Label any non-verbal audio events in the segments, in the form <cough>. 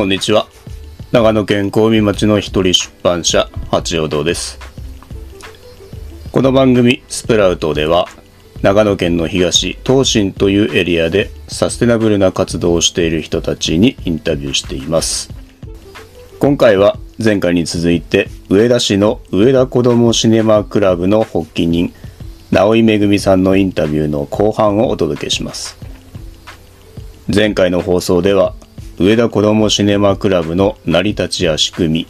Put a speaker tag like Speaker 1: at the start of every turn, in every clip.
Speaker 1: こんにちは。長野県小海町の一人出版社、八王堂です。この番組、スプラウトでは、長野県の東、東進というエリアでサステナブルな活動をしている人たちにインタビューしています。今回は前回に続いて、上田市の上田子どもシネマクラブの発起人、直井めぐみさんのインタビューの後半をお届けします。前回の放送では上田子どもシネマクラブの成り立ちや仕組み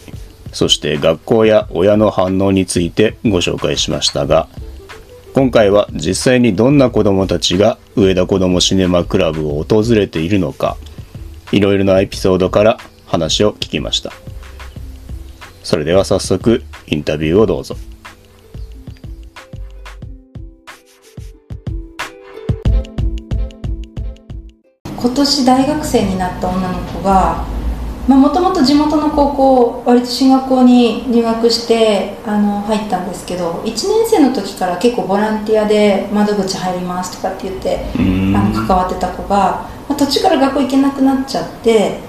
Speaker 1: そして学校や親の反応についてご紹介しましたが今回は実際にどんな子どもたちが上田子どもシネマクラブを訪れているのかいろいろなエピソードから話を聞きました。それでは早速インタビューをどうぞ。
Speaker 2: 今年大学生になった女の子がもともと地元の高校割と進学校に入学してあの入ったんですけど1年生の時から結構ボランティアで窓口入りますとかって言ってあの関わってた子が、まあ、途中から学校行けなくなっちゃって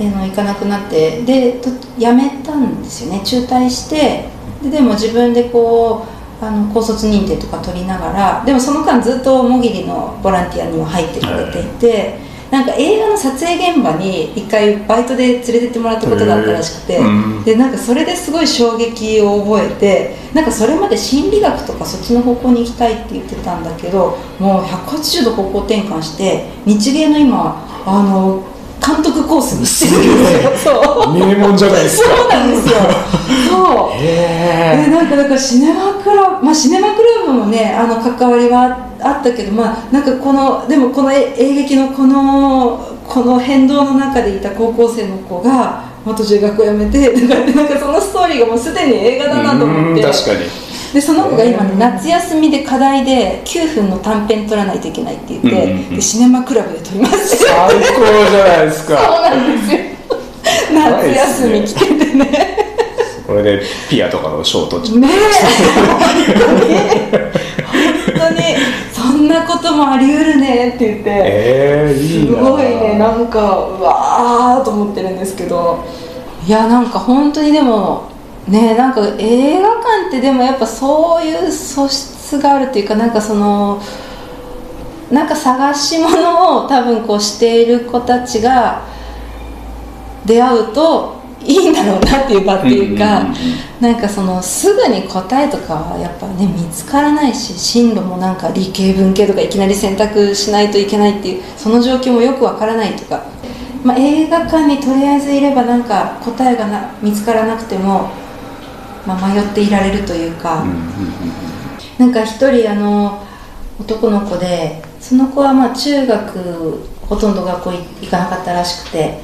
Speaker 2: あの行かなくなってでと辞めたんですよね。中退してででも自分でこうあの高卒認定とか取りながらでもその間ずっともぎりのボランティアには入ってくれていて。なんか映画の撮影現場に一回バイトで連れてってもらったことがあったらしくて、
Speaker 1: うん
Speaker 2: でなんかそれですごい衝撃を覚えてなんかそれまで心理学とかそっちの方向に行きたいって言ってたんだけどもう180度方向転換して日芸の今あの監督コースにしてるんですよ。そう。
Speaker 3: 名門じゃないですか
Speaker 2: そうなんですよ。そう。
Speaker 3: へ
Speaker 2: でなんかだからシネマクラブまあシネマクラブもねあの関わりはあったけどまあなんかこのでもこのえ演劇のこのこの変動の中でいた高校生の子が、まあ、途中学校辞めてだからなんかそのストーリーがもうすでに映画だなと思って。
Speaker 3: 確かに
Speaker 2: でその子が今ね夏休みで課題で9分の短編撮らないといけないって言って、
Speaker 1: うんうんうん。
Speaker 2: でシネマクラブで撮ります。
Speaker 3: 最高じゃないです <laughs>
Speaker 2: そう
Speaker 3: か
Speaker 2: なんですよ。夏休み来ててね。
Speaker 3: これでピアとかの賞取っちゃ
Speaker 2: ねえ。本当にそんなこともあり得るねって言って。
Speaker 3: えー、いい
Speaker 2: す
Speaker 3: な
Speaker 2: ごいねなんかうわーと思ってるんですけど。いやなんか本当にでもねなんか映画館ってでもやっぱそういう素質があるっていうかなんかそのなんか探し物を多分こうしている子たちが出会うといいんだろうなっていう場っていうか、
Speaker 1: うんうんうん。
Speaker 2: なんかそのすぐに答えとかはやっぱね見つからないし進路もなんか理系文系とかいきなり選択しないといけないっていうその状況もよくわからないとか、まあ、映画館にとりあえずいればなんか答えがな見つからなくても、まあ、迷っていられるというか。なんか一人あの男の子でその子はまあ中学ほとんど学校行かなかったらしくて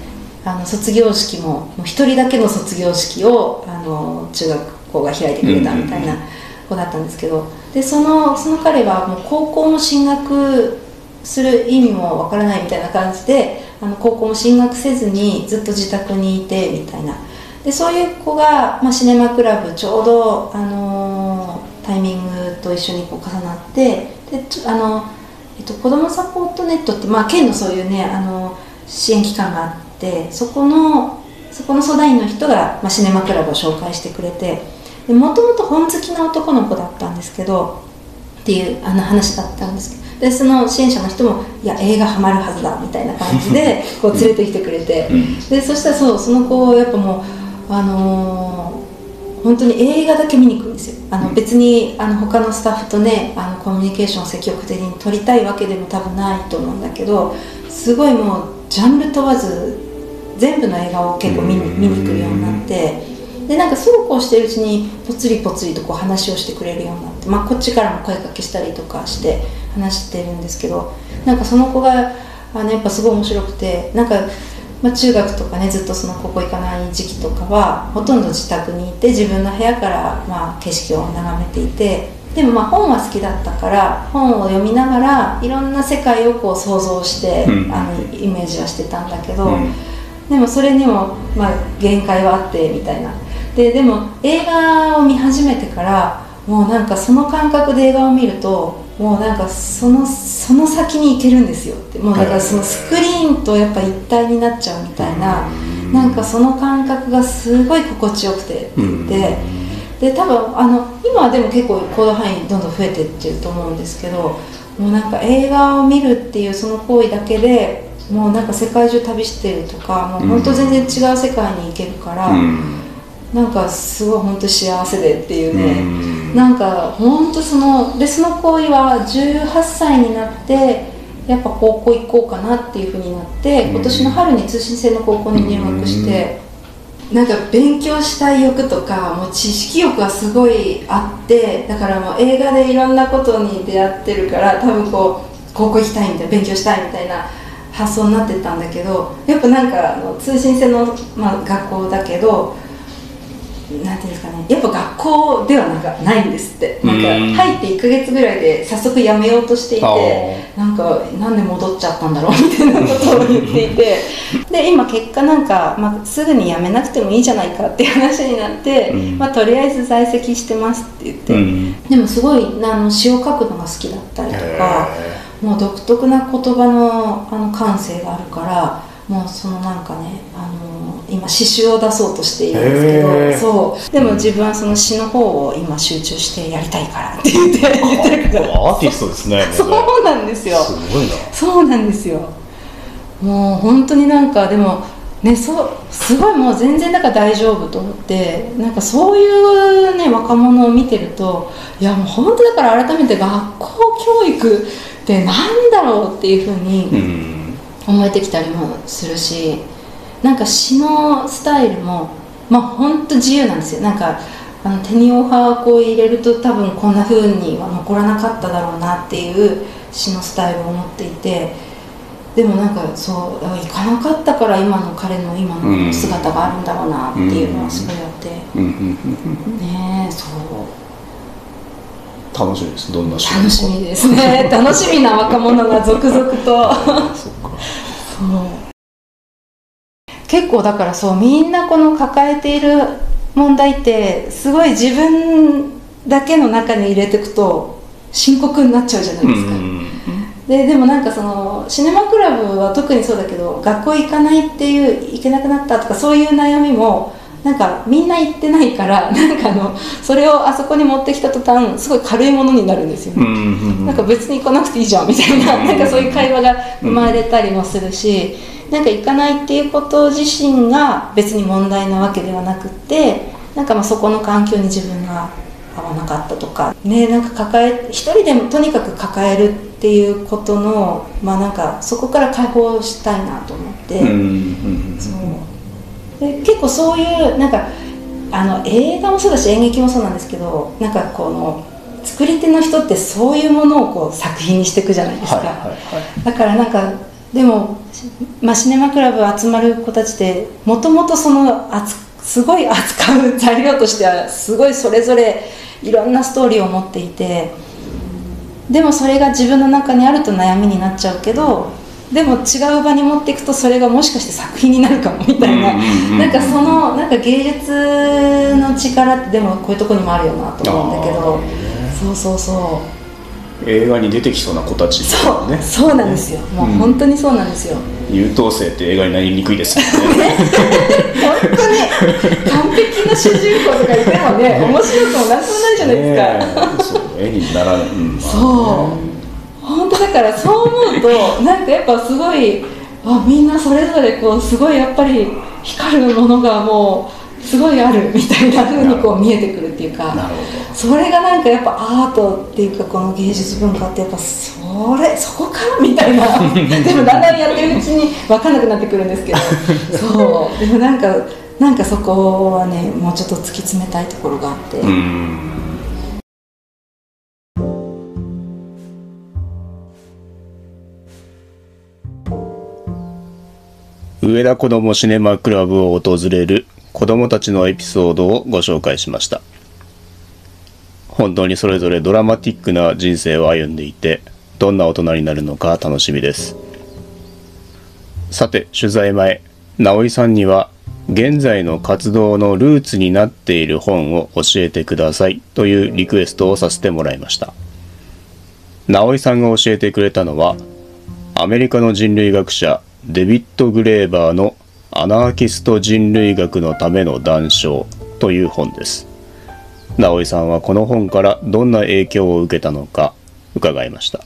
Speaker 2: あの卒業式も一人だけの卒業式をあの中学校が開いてくれたみたいな子だったんですけど。でそのその彼はもう高校も進学する意味もわからないみたいな感じであの高校も進学せずにずっと自宅にいてみたいなでそういう子が、まあ、シネマクラブちょうど、あのータイミングと一緒にこう重なってでちょあの、えっと、子どもサポートネットって、まあ、県のそういうねあの支援機関があってそこのそこの相談員の人が、まあ、シネマクラブを紹介してくれてもともと本好きな男の子だったんですけどっていうあの話だったんですけどでその支援者の人も「いや映画ハマるはずだ」みたいな感じで <laughs> こう連れてきてくれて。でそしたらそうその子やっぱもうあのー本当に映画だけ見に行くんですよ。あの別にあの他のスタッフとねあのコミュニケーションを積極的に取りたいわけでも多分ないと思うんだけどすごいもうジャンル問わず全部の映画を結構見に見に来るようになってでなんかそうこうしてるうちにぽつりぽつりとこう話をしてくれるようになって、まあ、こっちからも声かけしたりとかして話してるんですけどなんかその子があのやっぱすごい面白くてなんかまあ、中学とかねずっとその高校行かない時期とかはほとんど自宅にいて自分の部屋からまあ景色を眺めていてでもまあ本は好きだったから本を読みながらいろんな世界をこう想像して、
Speaker 1: うん。
Speaker 2: あのイメージはしてたんだけど、
Speaker 1: うん。
Speaker 2: でもそれにもまあ限界はあってみたいな。ででも映画を見始めてからもうなんかその感覚で映画を見るともうなんかそのその先に行けるんですよって。もうだからそのスクリーンとやっぱ一体になっちゃうみたいななんかその感覚がすごい心地よくて。って言って、で多分あの今はでも結構行動範囲どんどん増えてってると思うんですけどもうなんか映画を見るっていうその行為だけでもうなんか世界中旅してるとかもう本当全然違う世界に行けるから、
Speaker 3: うん。
Speaker 2: なんかすごい本当幸せでっていうね、
Speaker 3: うん
Speaker 2: なんか本当そのでその行為は18歳になってやっぱ高校行こうかなっていうふうになって、今年の春に通信制の高校に入学して、なんか勉強したい欲とかもう知識欲がすごいあってだからもう映画でいろんなことに出会ってるから多分こう高校行きたいみたいな勉強したいみたいな発想になってたんだけどやっぱなんかあの通信制の、まあ、学校だけどなんていうんですかねやっぱ学校ではなんかないんですって。なんか
Speaker 3: うん
Speaker 2: 入って1ヶ月ぐらいで早速辞めようとしていて
Speaker 3: あ
Speaker 2: なんかなんで戻っちゃったんだろうみたいなことを言っていて。<laughs> で今結果なんか、まあ、すぐに辞めなくてもいいじゃないかっていう話になって、
Speaker 3: うん。
Speaker 2: まあ、とりあえず在籍してますって言って、
Speaker 3: うん。
Speaker 2: でもすごいあの詩を書くのが好きだったりとか。もう独特な言葉のあの感性があるからもうそのなんかねあの今詩集を出そうとしているんですけどそう。でも自分はその詩の方を今集中してやりたいからって言って言ってるから
Speaker 3: アーティストです <laughs> ね。
Speaker 2: そうなんですよ。
Speaker 3: すごいな。
Speaker 2: そうなんですよ。もう本当になんかでもねそうすごいもう全然なんか大丈夫と思ってなんかそういうね若者を見てるといやもう本当だから改めて学校教育ってなんだろうっていうふうに
Speaker 3: うん。
Speaker 2: 思えてきたりもするしなんか詩のスタイルもまあ本当自由なんですよ。なんかあのテニオ派をこう入れると多分こんな風には残らなかっただろうなっていう詩のスタイルを持っていてでもなんかそうあ行かなかったから今の彼の今の姿があるんだろうなっていうのはすごいあって、ねえそう。
Speaker 3: 楽しみです。どんな仕
Speaker 2: 楽しみですね。楽しみな若者が続々と。<laughs>
Speaker 3: そっか。
Speaker 2: そう結構だからそうみんなこの抱えている問題ってすごい自分だけの中に入れていくと深刻になっちゃうじゃないですか、ででもなんかそのシネマクラブは特にそうだけど学校行かないっていう行けなくなったとかそういう悩みもなんかみんな行ってないから <laughs> なんかあのそれをあそこに持ってきた途端すごい軽いものになるんですよ。なんか別に行かなくていいじゃんみたいななんかそういう会話が生まれたりもするし、なんか行かないっていうこと自身が別に問題なわけではなくってなんかまあそこの環境に自分が合わなかったとか。ねなんか抱え一人でもとにかく抱えるっていうことのまあなんかそこから解放したいなと思って。
Speaker 3: うんうん
Speaker 2: そう。で結構そういうなんかあの映画もそうだし演劇もそうなんですけどなんかこの作り手の人ってそういうものをこう作品にしていくじゃないですか、
Speaker 3: はいはいはい。
Speaker 2: だからなんかでも、まあ、シネマクラブ集まる子たちってもともとその扱すごい扱う材料としてはすごいそれぞれいろんなストーリーを持っていてでもそれが自分の中にあると悩みになっちゃうけどでも違う場に持っていくとそれがもしかして作品になるかもみたいな。なんかそのなんか芸術の力ってでもこういうとこにもあるよなと思うんだけど。そうそうそう
Speaker 3: 映画に出てきそうな子たち
Speaker 2: そう、
Speaker 3: よね。
Speaker 2: そうなんですよ。もう
Speaker 3: うん
Speaker 2: 本当にそうなんですよ、
Speaker 3: 優等生って映画になりにくいですよね。
Speaker 2: 本当に完璧な主人公とかいてもね <laughs> 面白くもなんともないじゃないですか、
Speaker 3: ねえそう絵にならない、うんまあ
Speaker 2: そう。本当だからそう思うとなんかやっぱすごいあみんなそれぞれこうすごいやっぱり光るものがもうすごいあるみたいな風にこう見えてくるっていうかそれがなんかやっぱアートっていうかこの芸術文化ってやっぱそれそこかみたいな。<laughs> でもだんだんやってるうちに分かんなくなってくるんですけど。<laughs> そう。でもなんかなんかそこはねもうちょっと突き詰めたいところがあって、
Speaker 3: どうん。
Speaker 1: 上田子どもシネマクラブを訪れる子供たちのエピソードをご紹介しました。本当にそれぞれドラマティックな人生を歩んでいてどんな大人になるのか楽しみです。さて取材前直井さんには現在の活動のルーツになっている本を教えてくださいというリクエストをさせてもらいました。直井さんが教えてくれたのはアメリカの人類学者デビッド・グレーバーのアナーキスト人類学のための談笑という本です。直井さんはこの本からどんな影響を受けたのか伺いました。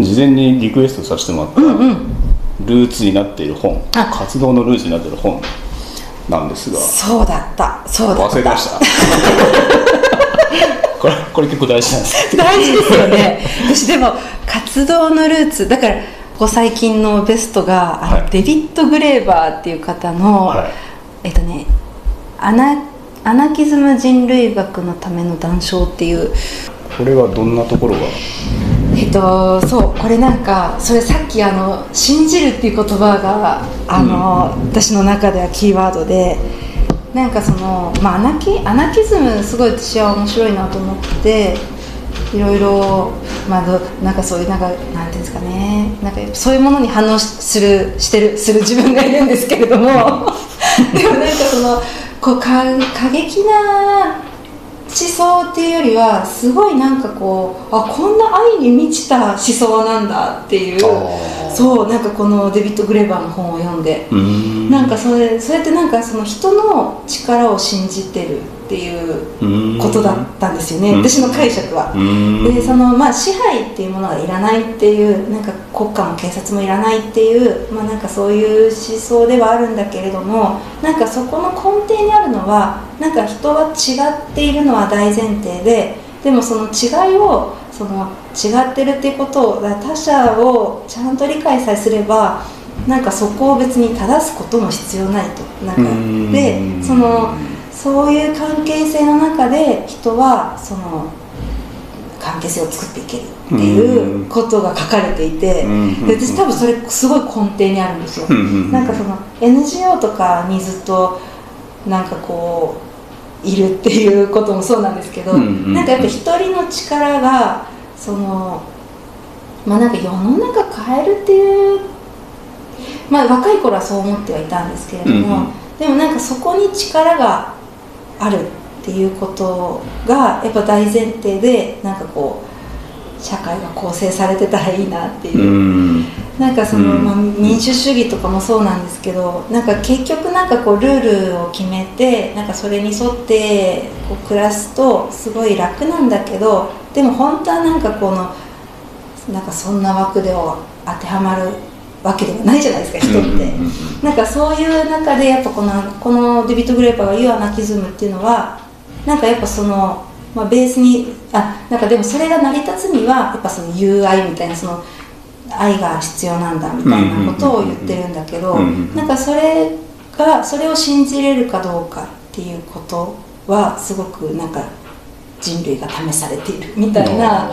Speaker 3: 事前にリクエストさせてもらった、ルーツになっている本
Speaker 2: あ。
Speaker 3: 活動のルーツになっている本なんですが。
Speaker 2: そうだった。そうだった。
Speaker 3: 忘れてましたこれこれ結構大事なんです。<laughs>
Speaker 2: 大事ですよね。私でも活動のルーツだからここ最近のベストが、
Speaker 3: はい。
Speaker 2: デビッド・グレーバーっていう方の、
Speaker 3: はい。
Speaker 2: えっとねアナアナキズム人類学のための談笑っていう。
Speaker 3: これはどんなところが？
Speaker 2: えっとそうこれなんかそれさっきあの「信じる」っていう言葉があの、私の中ではキーワードでなんかその、まあ、アナキアナキズムすごい私は面白いなと思っていろいろ、まあ、どなんかそういうなんかなんていうんですかねなんかそういうものに反応しするしてるする自分がいるんですけれども。<laughs> でもなんかそのこうか過激な思想っていうよりはすごいなんかこうあこんな愛に満ちた思想なんだっていうそうなんかこのデビッド・グレーバーの本を読んで。
Speaker 3: ん。
Speaker 2: なんかそれそれってなんかその人の力を信じてるっていうことだったんですよね。
Speaker 3: うん。
Speaker 2: 私の解釈は。でそのまあ支配っていうものがいらないっていうなんか国家も警察もいらないっていうまあなんかそういう思想ではあるんだけれどもなんかそこの根底にあるのはなんか人は違っているのは大前提ででもその違いをその違ってるっていうことを他者をちゃんと理解さえすればなんかそこを別に正すことも必要ないと。なんか。
Speaker 3: うん。
Speaker 2: でそのそういう関係性の中で人はその関係性を作っていけるっていうことが書かれていて
Speaker 3: うん。
Speaker 2: で私多分それすごい根底にあるんですよ。なんかその NGO とかにずっとなんかこういるっていうこともそうなんですけど、
Speaker 3: う
Speaker 2: なんかやっぱ一人の力がそのまあなんか世の中変えるっていうまあ若い頃はそう思ってはいたんですけれども、でもなんかそこに力があるっていうことがやっぱ大前提でなんかこう社会が構成されてたらいいなっていう。
Speaker 3: うーん。
Speaker 2: なんかその、
Speaker 3: うん。
Speaker 2: まあ、民主主義とかもそうなんですけどなんか結局なんかこうルールを決めてなんかそれに沿ってこう暮らすとすごい楽なんだけどでも本当はなんかこのなんかそんな枠では当てはまるわけではないじゃないですか人って。なんかそういう中でやっぱこのこのデビッド・グレーパーが言うアナキズムっていうのはなんかやっぱその、まあ、ベースにあなんかでもそれが成り立つにはやっぱその友愛みたいなその愛が必要なんだみたいなことを言ってるんだけどなんかそれがそれを信じれるかどうかっていうことはすごくなんか人類が試されているみたいな。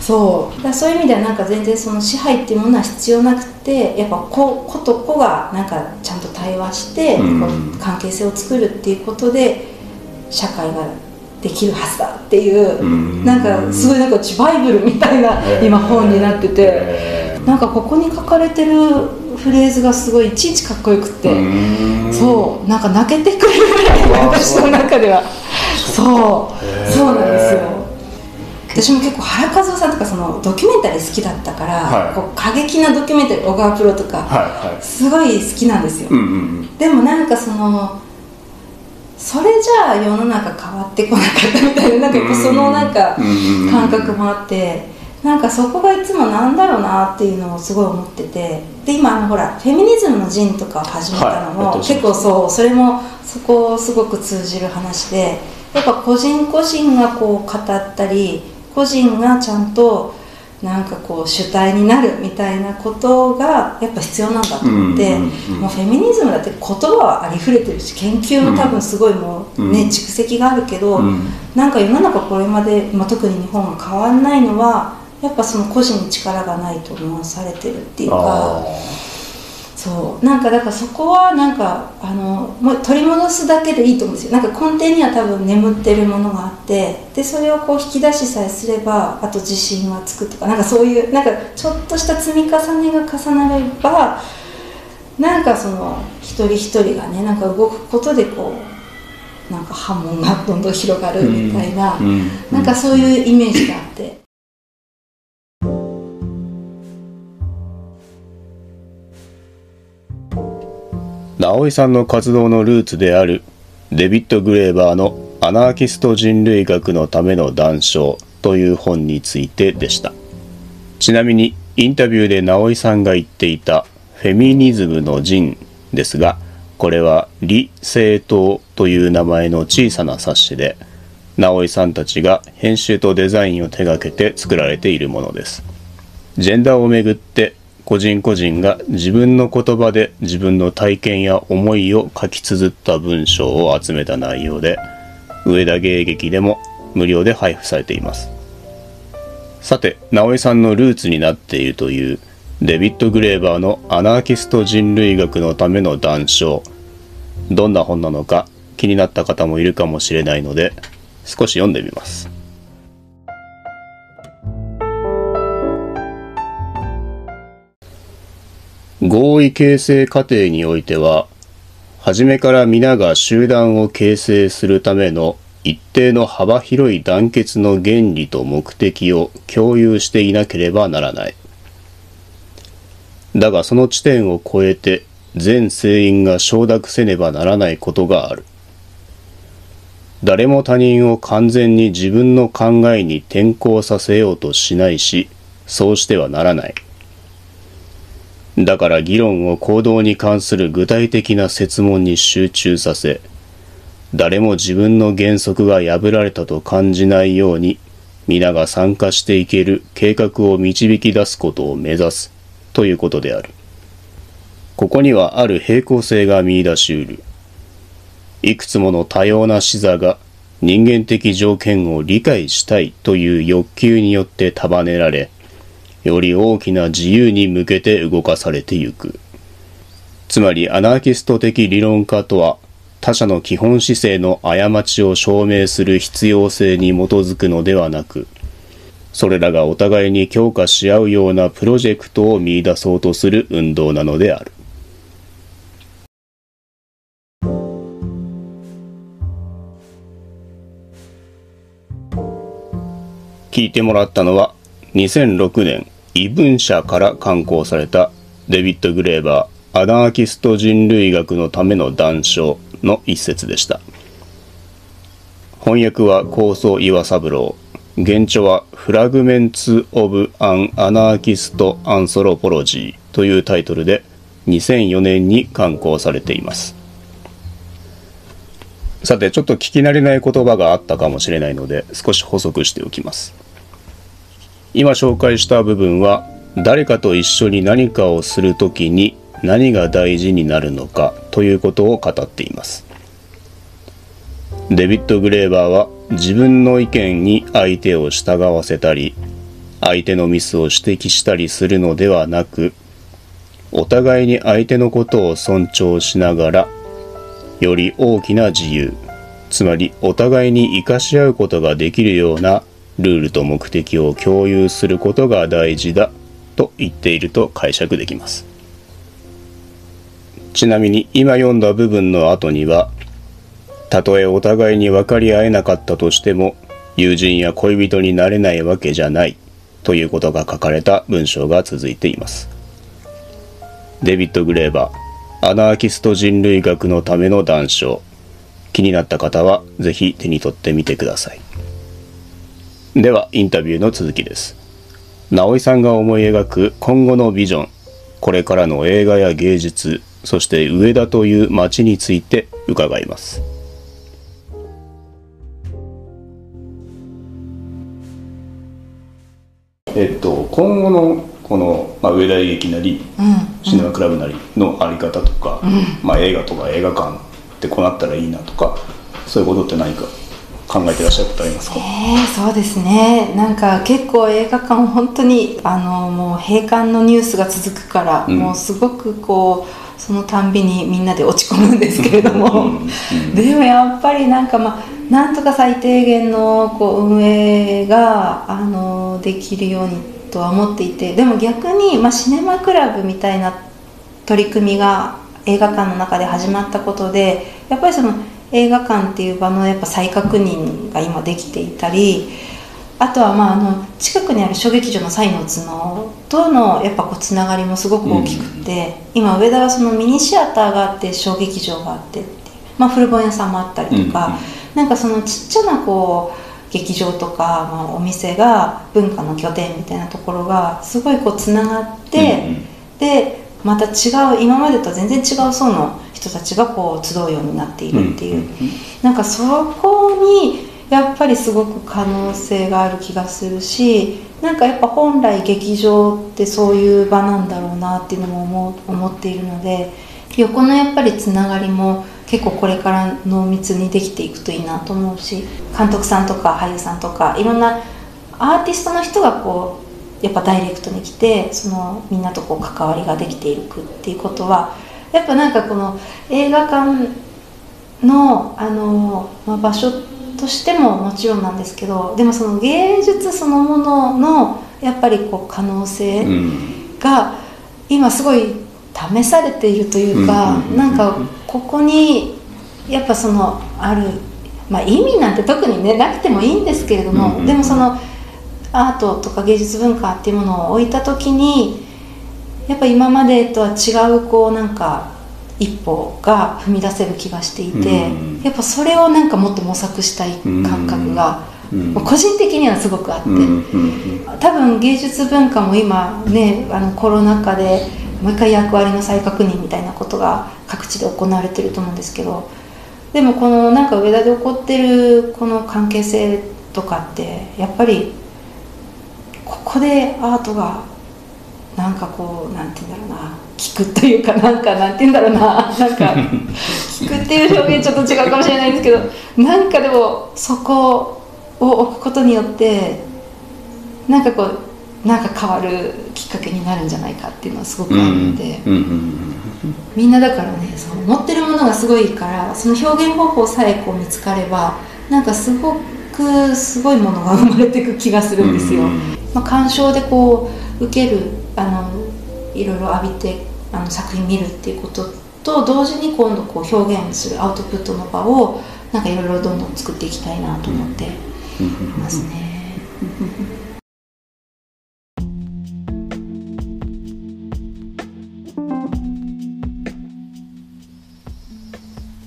Speaker 2: そう。だそういう意味ではなんか全然その支配っていうものは必要なくてやっぱ子子と子がなんかちゃんと対話して、関係性を作るっていうことで社会ができるはずだっていう、
Speaker 3: うん。
Speaker 2: なんかすごいなんかバイブルみたいな今本になってて、
Speaker 3: え
Speaker 2: なんかここに書かれてるフレーズがすごいいちいちかっこよくって、そう。なんか泣けてくるぐらい
Speaker 3: あ
Speaker 2: 私の中ではそう。そうなんですよ。私も結構原和夫さんとかそのドキュメンタリー好きだったから、
Speaker 3: はい。
Speaker 2: こう過激なドキュメンタリー小川プロとか、
Speaker 3: はいはい。
Speaker 2: すごい好きなんですよ、
Speaker 3: うんうん
Speaker 2: でもなんかそのそれじゃあ世の中変わってこなかったみたいななんかやっぱそのなんか
Speaker 3: うん
Speaker 2: 感覚もあってなんかそこがいつもなんだろうなっていうのをすごい思っててで今あのほらフェミニズムの陣とかを始めたのも、
Speaker 3: はい。
Speaker 2: 結構そうそれもそこをすごく通じる話でやっぱ個人個人がこう語ったり個人がちゃんとなんかこう主体になるみたいなことがやっぱ必要なんだと思って、もうフェミニズムだって言葉はありふれてるし研究も多分すごいもうね、
Speaker 3: うん。
Speaker 2: 蓄積があるけど、
Speaker 3: うん。
Speaker 2: なんか世の中これまで、まあ、特に日本が変わんないのはやっぱその個人に力がないと思わされてるっていう
Speaker 3: あ
Speaker 2: かそう。なんかだからそこはなんかあのもう取り戻すだけでいいと思うんですよ。なんか根底には多分眠ってるものがあってでそれをこう引き出しさえすればあと自信はつくとかなんかそういうなんかちょっとした積み重ねが重なればなんかその一人一人がねなんか動くことでこうなんか波紋がどんどん広がるみたいな、
Speaker 3: うん。うん。
Speaker 2: なんかそういうイメージがあって。
Speaker 1: 直井さんの活動のルーツであるデビッド・グレーバーの「アナーキスト人類学のための談笑」という本についてでした。ちなみにインタビューで直井さんが言っていた「フェミニズムの人」ですがこれは「李政党」という名前の小さな冊子で直井さんたちが編集とデザインを手掛けて作られているものです。ジェンダーをめぐって個人個人が自分の言葉で自分の体験や思いを書き綴った文章を集めた内容で上田芸劇でも無料で配布されています。さて直江さんのルーツになっているというデビッド・グレーバーのアナーキスト人類学のための談笑。どんな本なのか気になった方もいるかもしれないので少し読んでみます。合意形成過程においては、初めから皆が集団を形成するための一定の幅広い団結の原理と目的を共有していなければならない。だがその地点を超えて全成員が承諾せねばならないことがある。誰も他人を完全に自分の考えに転向させようとしないし、そうしてはならない。だから議論を行動に関する具体的な設問に集中させ、誰も自分の原則が破られたと感じないように、皆が参加していける計画を導き出すことを目指すということである。ここにはある平行性が見出し得る。いくつもの多様な視座が人間的条件を理解したいという欲求によって束ねられ、より大きな自由に向けて動かされてゆく。つまりアナーキスト的理論家とは他者の基本姿勢の過ちを証明する必要性に基づくのではなく、それらがお互いに強化し合うようなプロジェクトを見出そうとする運動なのである。聞いてもらったのは2006年異文社から刊行されたデビッド・グレーバー、アナーキスト人類学のための談笑の一節でした。翻訳は高層岩三郎。原著はフラグメンツ・オブ・アン・アナーキスト・アンソロポロジーというタイトルで2004年に刊行されています。さて、ちょっと聞き慣れない言葉があったかもしれないので少し補足しておきます。今紹介した部分は誰かと一緒に何かをするときに何が大事になるのかということを語っています。デビッド・グレーバーは自分の意見に相手を従わせたり相手のミスを指摘したりするのではなくお互いに相手のことを尊重しながらより大きな自由つまりお互いに生かし合うことができるようなルールと目的を共有することが大事だと言っていると解釈できます。ちなみに今読んだ部分の後には、たとえお互いに分かり合えなかったとしても、友人や恋人になれないわけじゃないということが書かれた文章が続いています。デビッド・グレーバー、アナーキスト人類学のための談笑。気になった方はぜひ手に取ってみてください。ではインタビューの続きです。直井さんが思い描く今後のビジョンこれからの映画や芸術そして上田という街について伺います。えっと今後のこの、まあ、上田劇なり、うん、シネマクラブなりのあり方とか、うん、まあ、映画とか映画館ってこうなったらいいなとかそういうことって何か？考えてらっしゃることありますか、
Speaker 2: えー、そうですね。なんか結構映画館本当にあのもう閉館のニュースが続くから、うん、もうすごくこうそのたんびにみんなで落ち込むんですけれども、でもやっぱりなんかまあなんとか最低限のこう運営があのできるようにとは思っていて。でも逆に、まあ、シネマクラブみたいな取り組みが映画館の中で始まったことでやっぱりその映画館っていう場のやっぱ再確認が今できていたりあとはまああの近くにある小劇場の「サイの角」とのやっぱこうつながりもすごく大きくて、今上田はそのミニシアターがあって小劇場があってまあ、古本屋さんもあったりとか、なんかそのちっちゃなこう劇場とか、まあ、お店が文化の拠点みたいなところがすごいこうつながって、でまた違う今までと全然違う層の人たちがこう集うようになっているっていう、なんかそこにやっぱりすごく可能性がある気がするしなんかやっぱ本来劇場ってそういう場なんだろうなっていうのも思う思っているので横のやっぱりつながりも結構これから濃密にできていくといいなと思うし監督さんとか俳優さんとかいろんなアーティストの人がこうやっぱダイレクトに来てそのみんなとこう関わりができていくっていうことはやっぱなんかこの映画館のあの、まあ、場所としてももちろんなんですけどでもその芸術そのもののやっぱりこう可能性が今すごい試されているというかなんかここにやっぱそのある、まあ、意味なんて特にねなくてもいいんですけれども、でもそのアートとか芸術文化っていうものを置いた時にやっぱ今までとは違うこうなんか一歩が踏み出せる気がしていて、やっぱそれをなんかもっと模索したい感覚が、個人的にはすごくあって、多分芸術文化も今ねあのコロナ禍でもう一回役割の再確認みたいなことが各地で行われてると思うんですけどでもこのなんか上田で起こってるこの関係性とかってやっぱりここでアートがなんかこうなんて言うんだろうな。聞くというかなんかなんて言うんだろうな。<laughs> なんか聞くっていう表現ちょっと違うかもしれないですけどなんかでもそこを置くことによってなんかこうなんか変わるきっかけになるんじゃないかっていうのはすごくあるので、みんなだからねその持ってるものがすごいからその表現方法さえこう見つかればなんかすごくすごいものが生まれていく気がするんですよ。まあ、鑑賞でこう受けるあのいろいろ浴びてあの作品見るっていうことと同時に今度こう表現するアウトプットの場をなんかいろいろどんどん作っていきたいなと思っていますね。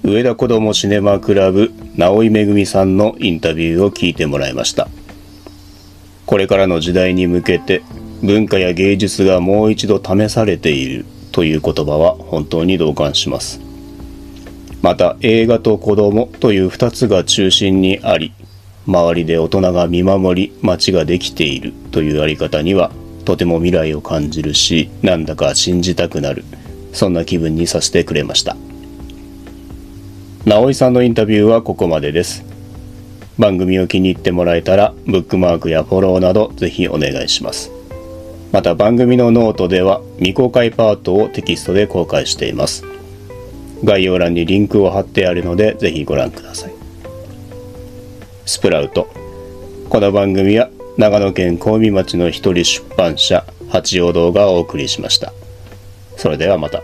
Speaker 1: 上田子どもシネマクラブ直井めぐみさんのインタビューを聞いてもらいました。これからの時代に向けて文化や芸術がもう一度試されているという言葉は本当に同感します。また映画と子供という2つが中心にあり周りで大人が見守り街ができているというあり方にはとても未来を感じるしなんだか信じたくなるそんな気分にさせてくれました。直井さんのインタビューはここまでです。番組を気に入ってもらえたらブックマークやフォローなどぜひお願いします。また番組のノートでは未公開パートをテキストで公開しています。概要欄にリンクを貼ってあるのでぜひご覧ください。スプラウト。この番組は長野県小海町の一人出版社八燿堂がお送りしました。それではまた。